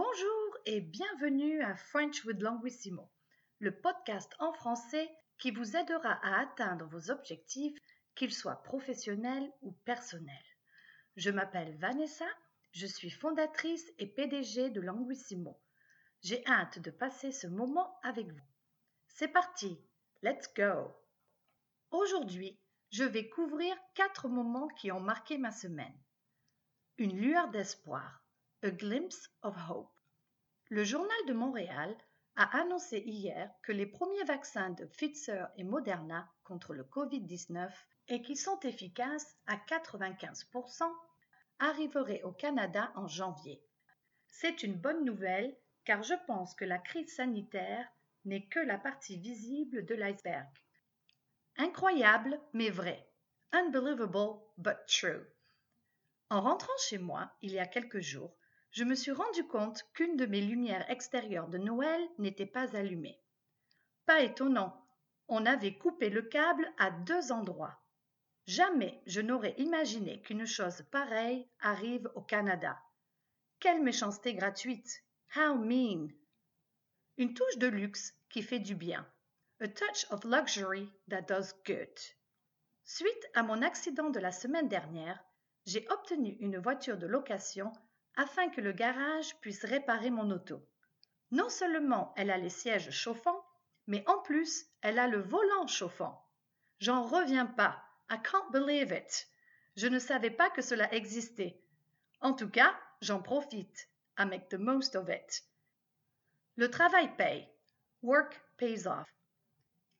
Bonjour et bienvenue à French with Languissimo, le podcast en français qui vous aidera à atteindre vos objectifs, qu'ils soient professionnels ou personnels. Je m'appelle Vanessa, je suis fondatrice et PDG de Languissimo. J'ai hâte de passer ce moment avec vous. C'est parti, let's go. Aujourd'hui, je vais couvrir quatre moments qui ont marqué ma semaine. Une lueur d'espoir, a glimpse of hope. Le Journal de Montréal a annoncé hier que les premiers vaccins de Pfizer et Moderna contre le Covid-19 et qui sont efficaces à 95% arriveraient au Canada en janvier. C'est une bonne nouvelle car je pense que la crise sanitaire n'est que la partie visible de l'iceberg. Incroyable mais vrai. Unbelievable but true. En rentrant chez moi, il y a quelques jours, je me suis rendu compte qu'une de mes lumières extérieures de Noël n'était pas allumée. Pas étonnant, on avait coupé le câble à deux endroits. Jamais je n'aurais imaginé qu'une chose pareille arrive au Canada. Quelle méchanceté gratuite. How mean. Une touche de luxe qui fait du bien. A touch of luxury that does good. Suite à mon accident de la semaine dernière, j'ai obtenu une voiture de location afin que le garage puisse réparer mon auto. Non seulement elle a les sièges chauffants, mais en plus elle a le volant chauffant. J'en reviens pas. I can't believe it. Je ne savais pas que cela existait. En tout cas, j'en profite. I make the most of it. Le travail paye. Work pays off.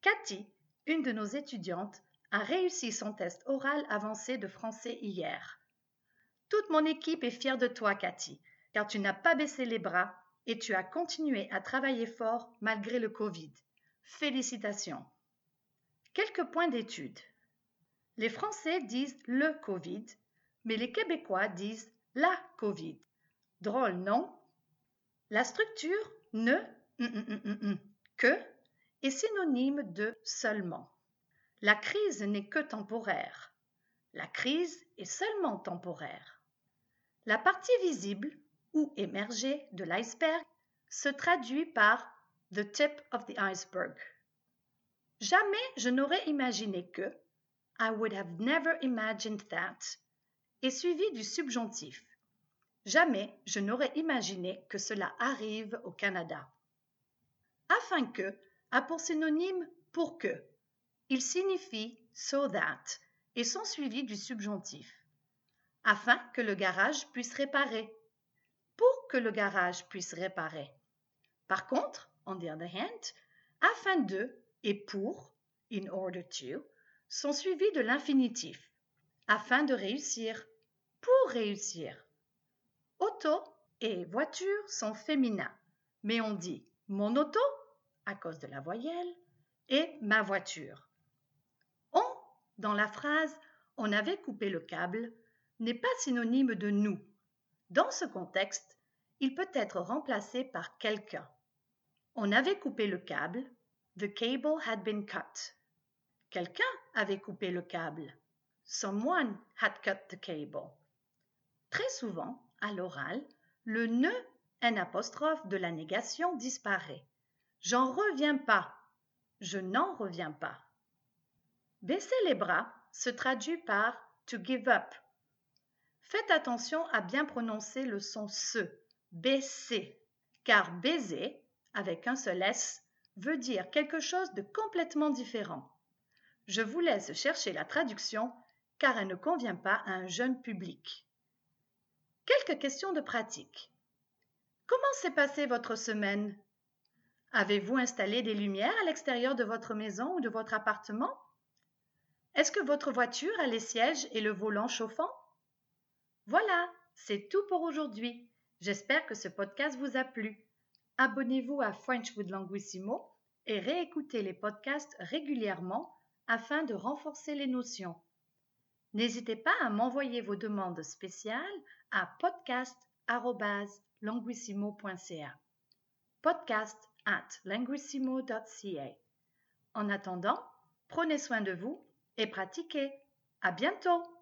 Cathy, une de nos étudiantes, a réussi son test oral avancé de français hier. Toute mon équipe est fière de toi, Cathy, car tu n'as pas baissé les bras et tu as continué à travailler fort malgré le Covid. Félicitations. Quelques points d'étude. Les Français disent le Covid, mais les Québécois disent la Covid. Drôle, non? La structure ne, que est synonyme de seulement. La crise n'est que temporaire. La crise est seulement temporaire. La partie visible ou émergée de l'iceberg se traduit par the tip of the iceberg. Jamais je n'aurais imaginé que I would have never imagined that est suivi du subjonctif. Jamais je n'aurais imaginé que cela arrive au Canada. Afin que a pour synonyme pour que. Il signifie so that et sont suivis du subjonctif afin que le garage puisse réparer. Pour que le garage puisse réparer. Par contre, on the other hand, afin de et pour, in order to, sont suivis de l'infinitif, afin de réussir, pour réussir. Auto et voiture sont féminins, mais on dit mon auto à cause de la voyelle et ma voiture. On, dans la phrase on avait coupé le câble, n'est pas synonyme de nous. Dans ce contexte, il peut être remplacé par quelqu'un. On avait coupé le câble. The cable had been cut. Quelqu'un avait coupé le câble. Someone had cut the cable. Très souvent, à l'oral, le ne un apostrophe de la négation disparaît. J'en reviens pas. Je n'en reviens pas. Baisser les bras se traduit par to give up Faites attention à bien prononcer le son se, baisser, car baiser, avec un seul S, veut dire quelque chose de complètement différent. Je vous laisse chercher la traduction car elle ne convient pas à un jeune public. Quelques questions de pratique. Comment s'est passée votre semaine? Avez-vous installé des lumières à l'extérieur de votre maison ou de votre appartement? Est-ce que votre voiture a les sièges et le volant chauffant? Voilà, c'est tout pour aujourd'hui. J'espère que ce podcast vous a plu. Abonnez-vous à French with Languissimo et réécoutez les podcasts régulièrement afin de renforcer les notions. N'hésitez pas à m'envoyer vos demandes spéciales à podcast@languissimo.ca. Podcast at languissimo.ca. En attendant, prenez soin de vous et pratiquez. À bientôt!